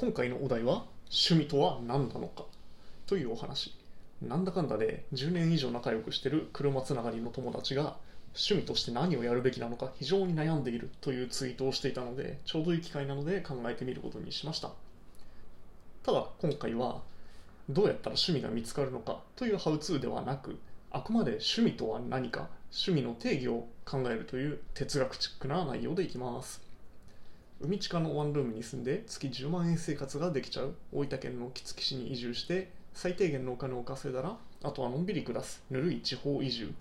今回のお題は趣味とは何なのかというお話。なんだかんだで10年以上仲良くしてる車つながりの友達が趣味として何をやるべきなのか非常に悩んでいるというツイートをしていたのでちょうどいい機会なので考えてみることにしました。ただ今回はどうやったら趣味が見つかるのかというハウツーではなくあくまで趣味とは何か趣味の定義を考えるという哲学チックな内容でいきます。海地下のワンルームに住んで月10万円生活ができちゃう。大分県の杵築市に移住して最低限のお金を稼いだらあとはのんびり暮らすぬるい地方移住。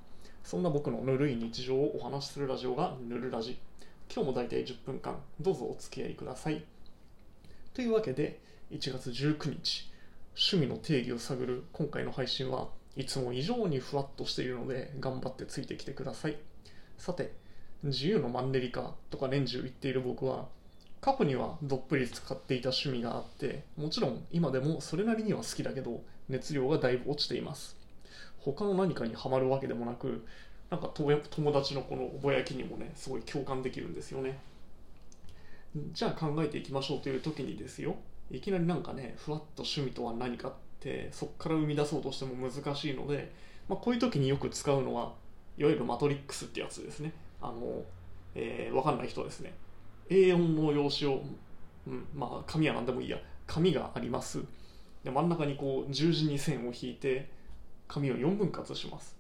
そんな僕のぬるい日常をお話しするラジオがぬるラジ。今日も大体10分間どうぞお付き合いください。というわけで1月19日趣味の定義を探る今回の配信はいつも以上にふわっとしているので頑張ってついてきてください。さて自由のマンネリ化とか年中言っている僕は過去にはどっぷり使っていた趣味があってもちろん今でもそれなりには好きだけど熱量がだいぶ落ちています。他の何かにはまるわけでもなくなんか友達のこのぼやきにもねすごい共感できるんですよね。じゃあ考えていきましょうという時にですよ。いきなりなんかねふわっと趣味とは何かってそこから生み出そうとしても難しいので、まあ、こういう時によく使うのはいわゆるマトリックスってやつですね。あの、えー、分かんない人ですね。A4 の用紙を、うん、まあ紙は何でもいいや。紙があります。で真ん中にこう十字に線を引いて紙を4分割します。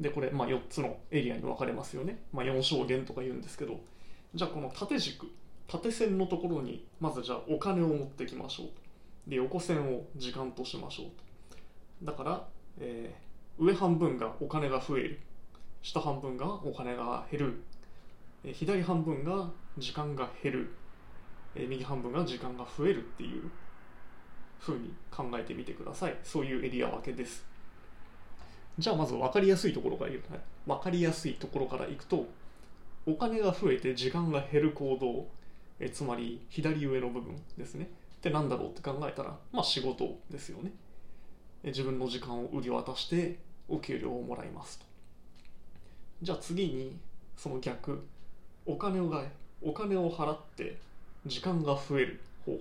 でこれ、まあ、4つのエリアに分かれますよね、まあ、4象限とか言うんですけど。じゃあこの縦軸縦線のところにまずじゃあお金を持ってきましょう。で横線を時間としましょうと。だから、えー、上半分がお金が増える。下半分がお金が減る、え、左半分が時間が減る、え、右半分が時間が増えるっていうふうに考えてみてください。そういうエリア分けです。じゃあまず分かりやすいところから言うとね。分かりやすいところからいくとお金が増えて時間が減る行動えつまり左上の部分ですね。って何だろうって考えたらまあ仕事ですよね。自分の時間を売り渡してお給料をもらいますと。じゃあ次にその逆。お金をがお金を払って時間が増える方法。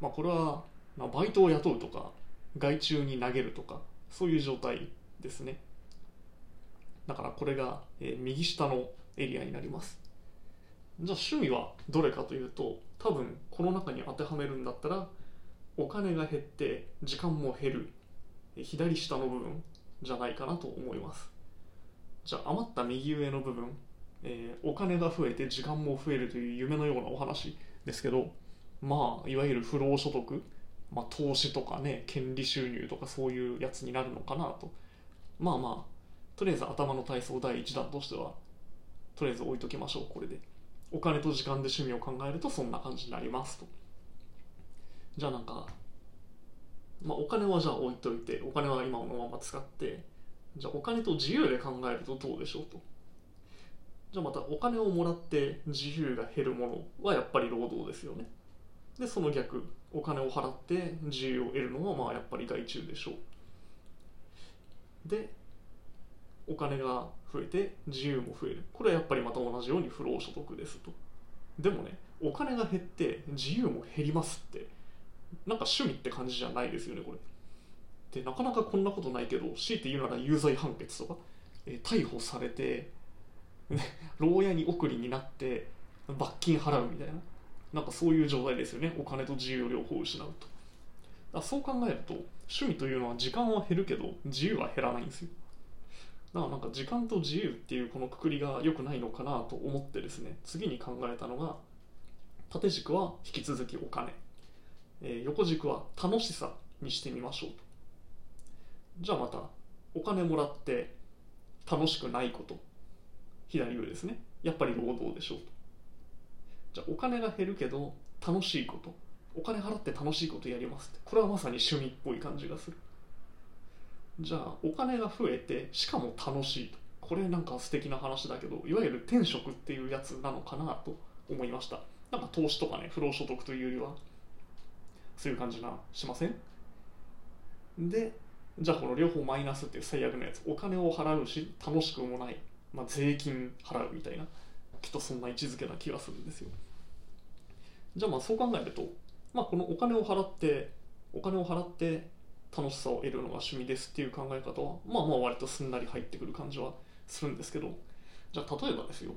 まあこれは、まあ、バイトを雇うとか外注に投げるとかそういう状態ですね。だからこれが、えー、右下のエリアになります。じゃあ趣味はどれかというと多分この中に当てはめるんだったらお金が減って時間も減る左下の部分じゃないかなと思います。じゃあ余った右上の部分、えー、お金が増えて時間も増えるという夢のようなお話ですけどまあいわゆる不労所得、まあ、投資とかね権利収入とかそういうやつになるのかなと。まあまあとりあえず頭の体操第1弾としてはとりあえず置いときましょうこれで。お金と時間で趣味を考えるとそんな感じになりますと。じゃあなんか、まあ、お金はじゃあ置いといてお金は今のまま使ってじゃあお金と自由で考えるとどうでしょうと。じゃあまたお金をもらって自由が減るものはやっぱり労働ですよね。でその逆お金を払って自由を得るのはまあやっぱり外注でしょう。でお金が増えて自由も増える。これはやっぱりまた同じように不労所得ですと。でもねお金が減って自由も減りますってなんか趣味って感じじゃないですよねこれ。でなかなかこんなことないけど強いて言うなら有罪判決とか、えー、逮捕されて、牢屋に送りになって罰金払うみたいな。なんかそういう状態ですよね。お金と自由を両方失うと。そう考えると趣味というのは時間は減るけど自由は減らないんですよ。だからなんか時間と自由っていうこのくくりが良くないのかなと思ってですね次に考えたのが縦軸は引き続きお金、えー、横軸は楽しさにしてみましょうと。じゃあまたお金もらって楽しくないこと。左上ですね。やっぱり労働でしょうと。じゃあお金が減るけど楽しいこと。お金払って楽しいことやりますって。これはまさに趣味っぽい感じがする。じゃあお金が増えてしかも楽しいと。これなんか素敵な話だけどいわゆる転職っていうやつなのかなと思いました。なんか投資とかね不労所得というよりはそういう感じがしません？でじゃあこの両方マイナスっていう最悪のやつ。お金を払うし楽しくもない、まあ、税金払うみたいなきっとそんな位置づけな気がするんですよ。じゃあまあそう考えるとまあ、このお金を払ってお金を払って楽しさを得るのが趣味ですっていう考え方はまあまあ割とすんなり入ってくる感じはするんですけどじゃあ例えばですよ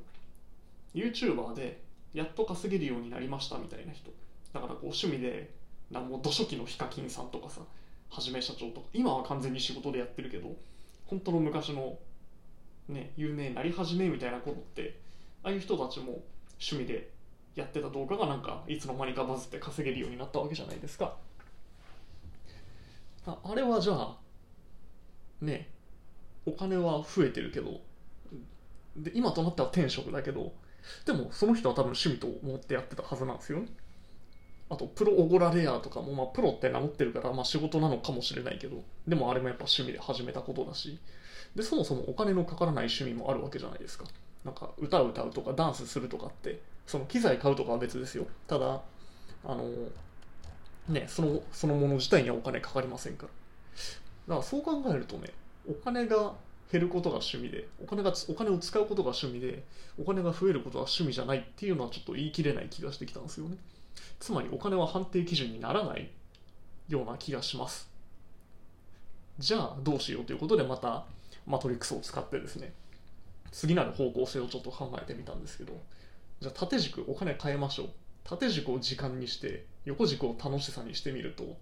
YouTuber でやっと稼げるようになりましたみたいな人だからこう趣味でなんも土初期のヒカキンさんとかさはじめ社長とか今は完全に仕事でやってるけど本当の昔のね有名になり始めみたいなことってああいう人たちも趣味でやってた動画がなんかいつの間にかバズって稼げるようになったわけじゃないですか。ああれはじゃあねお金は増えてるけどで今となっては転職だけどでもその人は多分趣味と思ってやってたはずなんですよあとプロオゴラレアとかも、まあ、プロって名乗ってるから、まあ、仕事なのかもしれないけどでもあれもやっぱ趣味で始めたことだし。でそもそもお金のかからない趣味もあるわけじゃないですか。なんか歌を歌うとかダンスするとかってその機材買うとかは別ですよ。ただあのねそのそのもの自体にはお金かかりませんから。だからそう考えるとねお金が減ることが趣味でお金がお金を使うことが趣味でお金が増えることは趣味じゃないっていうのはちょっと言い切れない気がしてきたんですよね。つまりお金は判定基準にならないような気がします。じゃあどうしようということでまたマトリックスを使ってですね次なる方向性をちょっと考えてみたんですけどじゃあ縦軸お金変えましょう。縦軸を時間にして横軸を楽しさにしてみると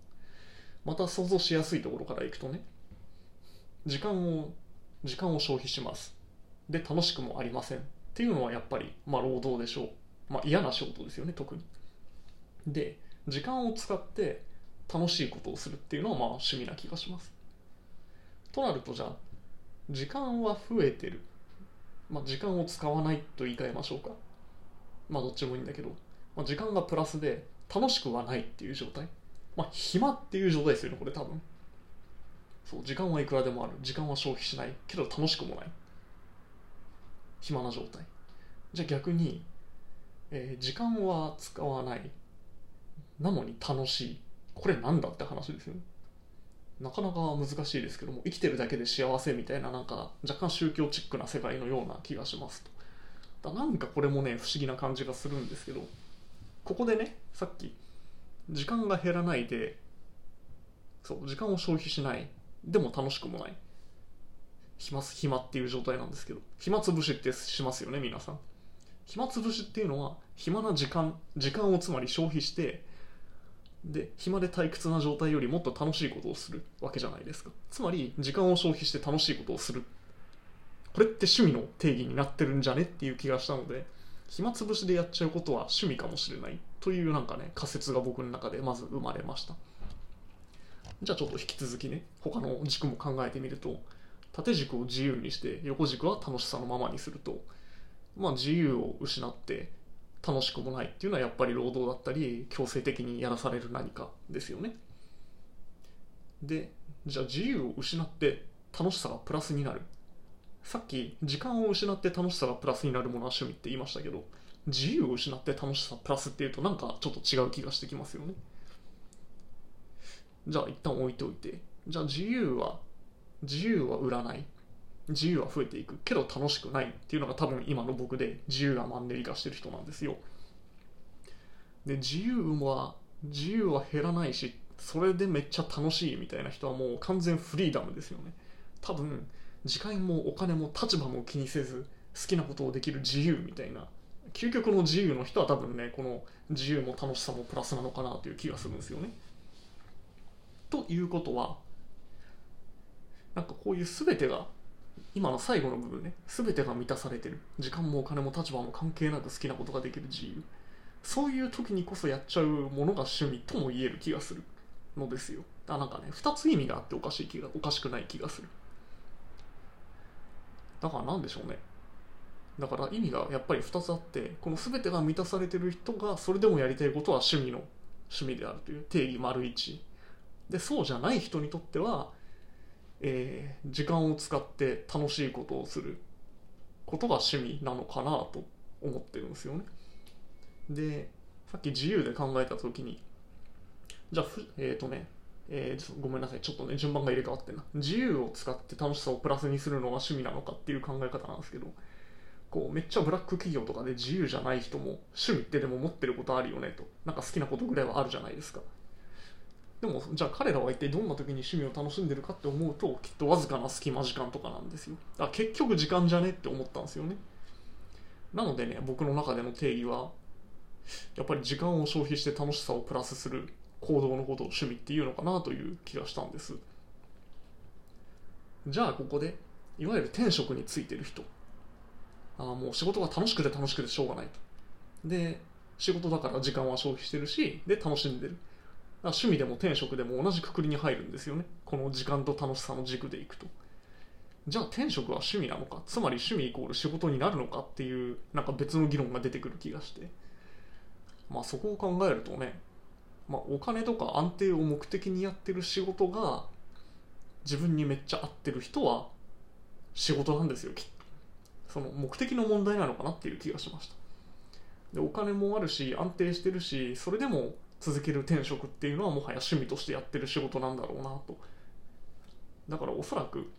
また想像しやすいところからいくとね時間を時間を消費します。で楽しくもありません。っていうのはやっぱり、まあ、労働でしょう、まあ、嫌な仕事ですよね特に。で時間を使って楽しいことをするっていうのはまあ趣味な気がします。となるとじゃあ時間は増えてる、まあ、時間を使わないと言い換えましょうか。まあどっちもいいんだけど、まあ、時間がプラスで楽しくはないっていう状態。まあ暇っていう状態ですよねこれ多分。そう時間はいくらでもある。時間は消費しない。けど楽しくもない。暇な状態。じゃあ逆に、えー、時間は使わない。なのに楽しい。これなんだって話ですよね。なかなか難しいですけども生きてるだけで幸せみたいななんか若干宗教チックな世界のような気がしますと。だなんかこれもね不思議な感じがするんですけどここでねさっき時間が減らないでそう時間を消費しないでも楽しくもない。暇暇っていう状態なんですけど暇つぶしってしますよね皆さん。暇つぶしっていうのは暇な時間時間をつまり消費してで暇で退屈な状態よりもっと楽しいことをするわけじゃないですか。つまり時間を消費して楽しいことをする。これって趣味の定義になってるんじゃねっていう気がしたので暇つぶしでやっちゃうことは趣味かもしれないというなんかね仮説が僕の中でまず生まれました。じゃあちょっと引き続きね他の軸も考えてみると縦軸を自由にして横軸は楽しさのままにすると。まあ自由を失って楽しくもないっていうのはやっぱり労働だったり強制的にやらされる何かですよね。でじゃあ自由を失って楽しさがプラスになる。さっき時間を失って楽しさがプラスになるものは趣味って言いましたけど自由を失って楽しさプラスっていうとなんかちょっと違う気がしてきますよね。じゃあ一旦置いておいて。じゃあ自由は自由は売らない。自由は増えていくけど楽しくないっていうのが多分今の僕で自由がマンネリ化してる人なんですよ。で自由は自由は減らないしそれでめっちゃ楽しいみたいな人はもう完全フリーダムですよね。多分時間もお金も立場も気にせず好きなことをできる自由みたいな究極の自由の人は多分ねこの自由も楽しさもプラスなのかなという気がするんですよね。ということはなんかこういう全てが今の最後の部分ね全てが満たされてる。時間もお金も立場も関係なく好きなことができる自由。そういう時にこそやっちゃうものが趣味とも言える気がする。のですよ。あなんかね2つ意味があっておかしい気がおかしくない気がする。だからなんでしょうね。だから意味がやっぱり2つあってこの全てが満たされてる人がそれでもやりたいことは趣味の趣味であるという定義丸一。でそうじゃない人にとってはえー、時間を使って楽しいことをすることが趣味なのかなと思ってるんですよね。でさっき自由で考えた時にじゃあえっ、ー、とねえー、ごめんなさい。ちょっとね順番が入れ替わってな。自由を使って楽しさをプラスにするのが趣味なのかっていう考え方なんですけどこうめっちゃブラック企業とかで自由じゃない人も趣味ってでも持ってることあるよねと。なんか好きなことぐらいはあるじゃないですか。でもじゃあ彼らは一体どんな時に趣味を楽しんでるかって思うときっとわずかな隙間時間とかなんですよ。だ結局時間じゃねって思ったんですよね。なのでね僕の中での定義はやっぱり時間を消費して楽しさをプラスする行動のことを趣味っていうのかなという気がしたんです。じゃあここでいわゆる天職についてる人。あもう仕事が楽しくて楽しくてしょうがないと。で仕事だから時間は消費してるしで楽しんでる。趣味でも天職でも同じくくりに入るんですよね。この時間と楽しさの軸でいくと。じゃあ天職は趣味なのか？つまり趣味イコール仕事になるのかっていうなんか別の議論が出てくる気がして。まあそこを考えるとね、まあ、お金とか安定を目的にやってる仕事が自分にめっちゃ合ってる人は仕事なんですよきっと。その目的の問題なのかなっていう気がしました。でお金もあるし安定してるしそれでも続ける転職っていうのはもはや趣味としてやってる仕事なんだろうなと。だからおそらく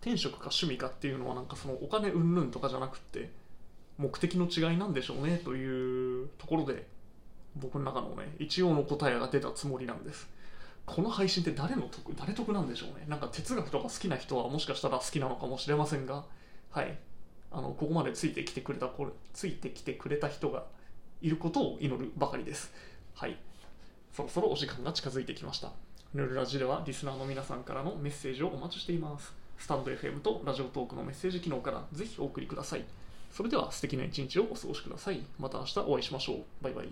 転職か趣味かっていうのはなんかそのお金うんぬんとかじゃなくて目的の違いなんでしょうねというところで僕の中のね一応の答えが出たつもりなんです。この配信って誰の得誰得なんでしょうね。なんか哲学とか好きな人はもしかしたら好きなのかもしれませんがはい。あのここまでついてきてくれたこれついてきてくれた人がいることを祈るばかりです。はい。そろそろお時間が近づいてきました。ヌルラジではリスナーの皆さんからのメッセージをお待ちしています。スタンド FM とラジオトークのメッセージ機能からぜひお送りください。それでは素敵な一日をお過ごしください。また明日お会いしましょう。バイバイ。